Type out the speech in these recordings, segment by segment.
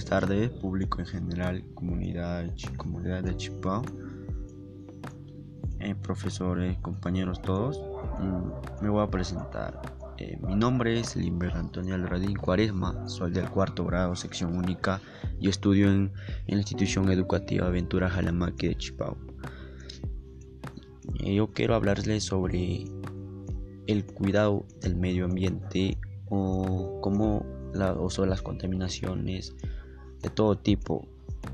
Buenas tardes, público en general, comunidad, comunidad de Chipao, eh, profesores, compañeros todos. Mm, me voy a presentar. Eh, mi nombre es Limber Antonio Alradín Cuaresma, soy del cuarto grado, sección única y estudio en, en la institución educativa Aventura Jalamaque de Chipao. Eh, yo quiero hablarles sobre el cuidado del medio ambiente o cómo la, o sobre las contaminaciones de todo tipo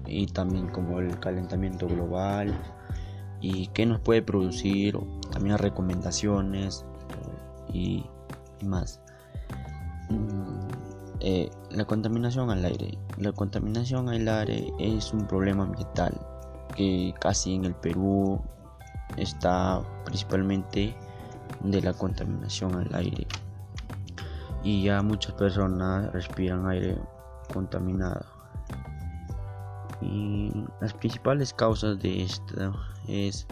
y también como el calentamiento global y qué nos puede producir, también recomendaciones y, más. Mm, eh, la contaminación al aire. La contaminación al aire es un problema ambiental que casi en el Perú está principalmente de la contaminación al aire y ya muchas personas respiran aire contaminado. Y las principales causas de esto es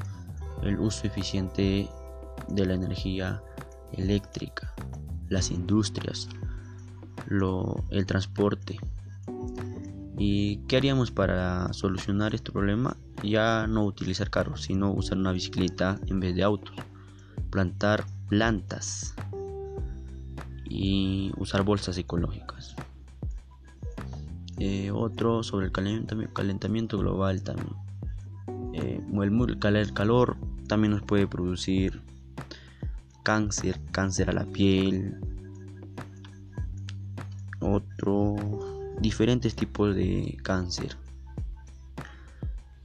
el uso eficiente de la energía eléctrica, las industrias, el transporte. ¿Y qué haríamos para solucionar este problema? Ya no utilizar carros, sino usar una bicicleta en vez de autos. Plantar plantas y usar bolsas ecológicas. Eh, otro sobre el calentamiento, global también. Eh, el, calor también nos puede producir cáncer, cáncer a la piel, otro, diferentes tipos de cáncer.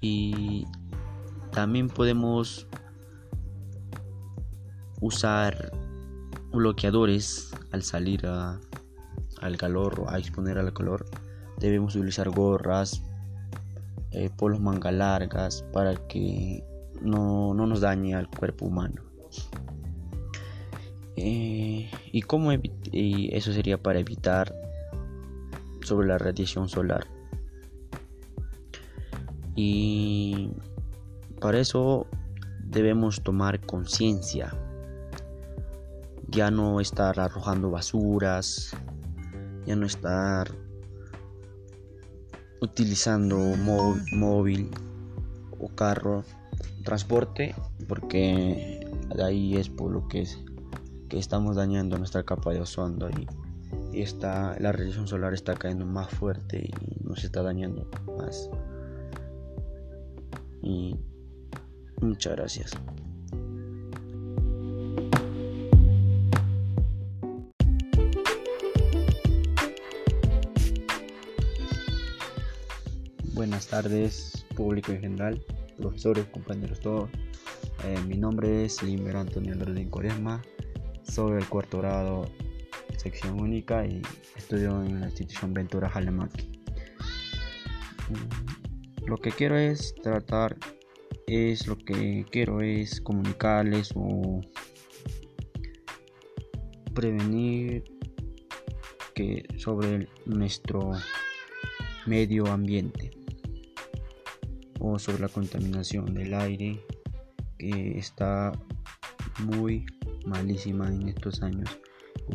Y también podemos usar bloqueadores al salir al calor o a exponer al calor debemos utilizar gorras eh, polos manga largas para que no, nos dañe al cuerpo humano. Eh, y cómo y eso sería para evitar sobre la radiación solar y para eso debemos tomar conciencia. Ya no estar arrojando basuras, ya no estar utilizando móvil o carro, transporte, porque ahí es por lo que, es, que estamos dañando nuestra capa de ozono y, y está, la radiación solar está cayendo más fuerte y nos está dañando más. Y muchas gracias. Buenas tardes, público en general, profesores, compañeros todos. Eh, mi nombre es Limber Antonio Lordín Coresma, soy del cuarto grado, sección única y estudio en la institución Ventura Jalemaki. Mm, lo que quiero es tratar, es lo que quiero es comunicarles o prevenir que sobre nuestro medio ambiente o sobre la contaminación del aire que está muy malísima en estos años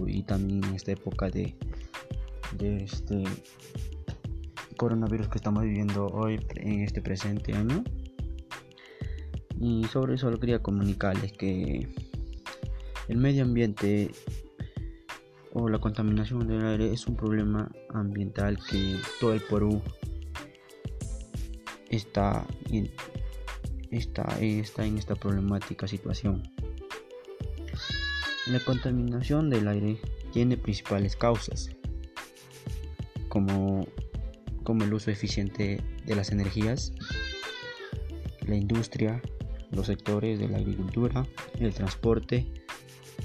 y también en esta época de, este coronavirus que estamos viviendo hoy en este presente año. Y sobre eso quería comunicarles que el medio ambiente o la contaminación del aire es un problema ambiental que todo el Perú está está, está en esta problemática situación. La contaminación del aire tiene principales causas, como, como el uso eficiente de las energías, la industria, los sectores de la agricultura, el transporte,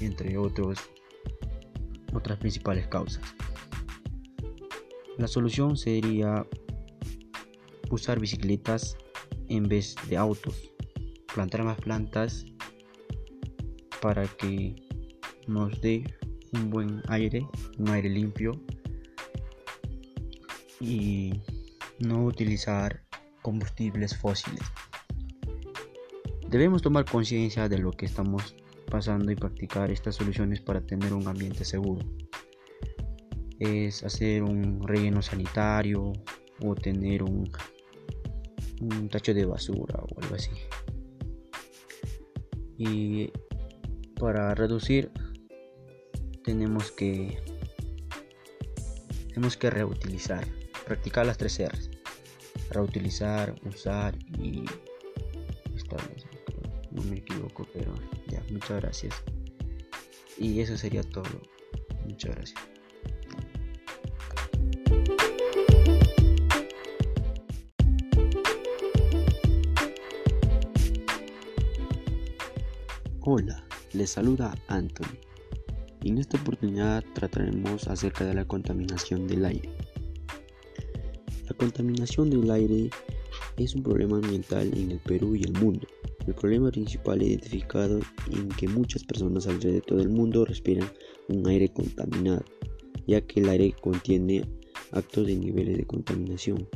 entre otros, otras principales causas. La solución sería usar bicicletas en vez de autos, plantar más plantas para que nos dé un buen aire, un aire limpio y no utilizar combustibles fósiles. Debemos tomar conciencia de lo que estamos pasando y practicar estas soluciones para tener un ambiente seguro. Es hacer un relleno sanitario, o tener un, un tacho de basura o algo así. Y para reducir tenemos que tenemos que reutilizar, practicar las tres R's. Reutilizar, usar y no me equivoco, pero ya, muchas gracias. Y eso sería todo. Muchas gracias. Hola, les saluda Anthony. En esta oportunidad trataremos acerca de la contaminación del aire. La contaminación del aire es un problema ambiental en el Perú y el mundo. El problema principal identificado en que muchas personas alrededor de todo el mundo respiran un aire contaminado, ya que el aire contiene actos de niveles de contaminación.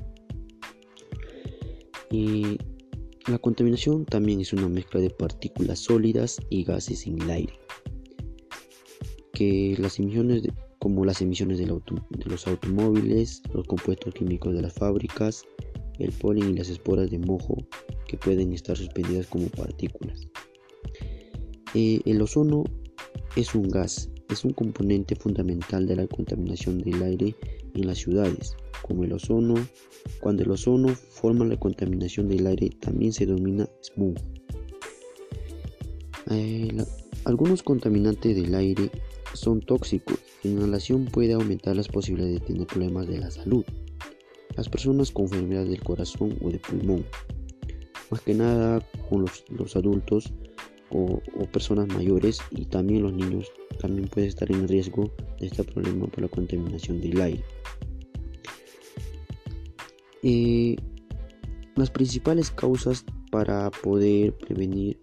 Y la contaminación también es una mezcla de partículas sólidas y gases en el aire, que las emisiones como las emisiones de los automóviles, los compuestos químicos de las fábricas, el polen y las esporas de mojo que pueden estar suspendidas como partículas. Eh, el ozono es un gas, es un componente fundamental de la contaminación del aire en las ciudades, como el ozono. Cuando el ozono forma la contaminación del aire también se denomina smog. Eh, algunos contaminantes del aire son tóxicos. La inhalación puede aumentar las posibilidades de tener problemas de la salud. Las personas con enfermedad del corazón o de pulmón, más que nada con los, adultos o, o, personas mayores y también los niños también pueden estar en riesgo de este problema por la contaminación del aire. Eh, las principales causas para poder prevenir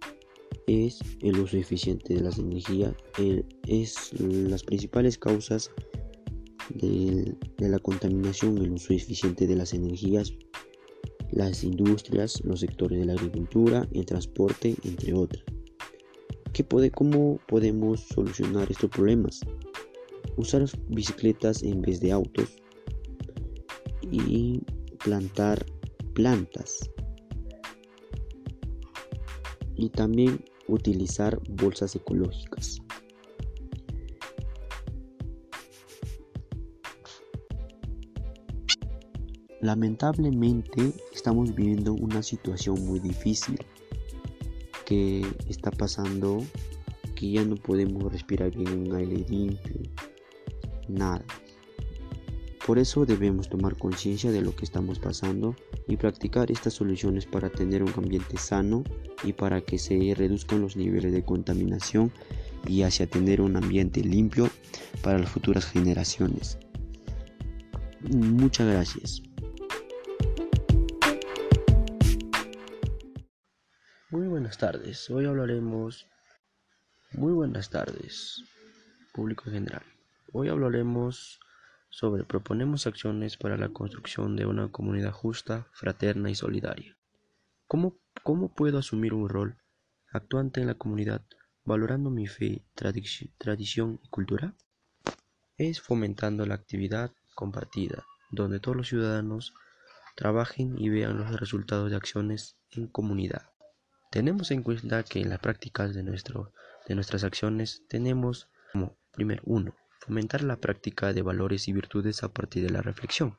es el uso eficiente de las energías. es las principales causas de, la contaminación, el uso eficiente de las energías, las industrias, los sectores de la agricultura, el transporte, entre otras. ¿Qué puede, ¿Cómo podemos solucionar estos problemas? Usar bicicletas en vez de autos y plantar plantas y también utilizar bolsas ecológicas. Lamentablemente estamos viviendo una situación muy difícil que está pasando que ya no podemos respirar bien un aire limpio, nada. Por eso debemos tomar conciencia de lo que estamos pasando y practicar estas soluciones para tener un ambiente sano y para que se reduzcan los niveles de contaminación y hacia tener un ambiente limpio para las futuras generaciones. Muchas gracias. Muy buenas tardes. Hoy hablaremos. Muy buenas tardes, público en general. Hoy hablaremos sobre proponemos acciones para la construcción de una comunidad justa, fraterna y solidaria. ¿Cómo, cómo puedo asumir un rol actuante en la comunidad valorando mi fe, tradición y cultura? Es fomentando la actividad compartida, donde todos los ciudadanos trabajen y vean los resultados de acciones en comunidad. Tenemos en cuenta que en las prácticas de, nuestro, de nuestras acciones tenemos como primer uno Fomentar la práctica de valores y virtudes a partir de la reflexión.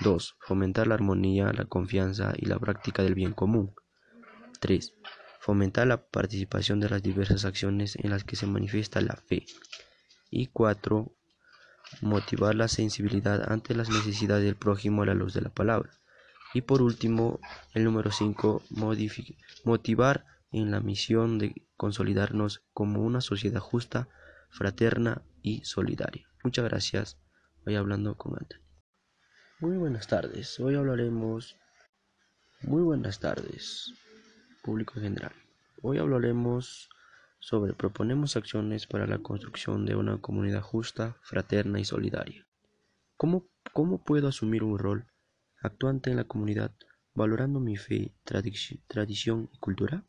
2. Fomentar la armonía, la confianza y la práctica del bien común. 3. Fomentar la participación de las diversas acciones en las que se manifiesta la fe. Y 4. Motivar la sensibilidad ante las necesidades del prójimo a la luz de la palabra. Y por último, el número 5. Motivar en la misión de consolidarnos como una sociedad justa, fraterna y solidaria. Muchas gracias. Voy hablando con Anthony. Muy buenas tardes. Hoy hablaremos. Muy buenas tardes, público en general. Hoy hablaremos sobre proponemos acciones para la construcción de una comunidad justa, fraterna y solidaria. ¿Cómo, cómo puedo asumir un rol actuante en la comunidad valorando mi fe, tradición y cultura?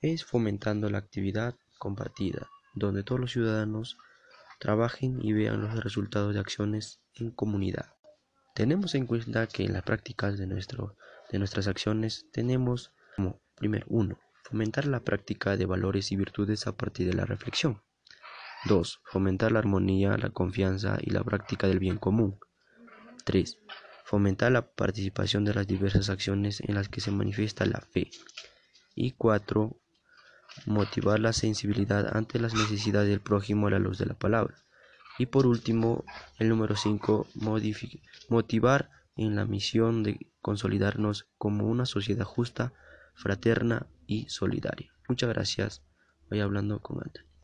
Es fomentando la actividad compartida, donde todos los ciudadanos trabajen y vean los resultados de acciones en comunidad. Tenemos en cuenta que en las prácticas de, nuestro, de nuestras acciones tenemos como, primero, uno, fomentar la práctica de valores y virtudes a partir de la reflexión. 2. Fomentar la armonía, la confianza y la práctica del bien común. 3. Fomentar la participación de las diversas acciones en las que se manifiesta la fe. Y 4. Motivar la sensibilidad ante las necesidades del prójimo a la luz de la palabra. Y por último, el número 5, motivar en la misión de consolidarnos como una sociedad justa, fraterna y solidaria. Muchas gracias. Voy hablando con Anthony.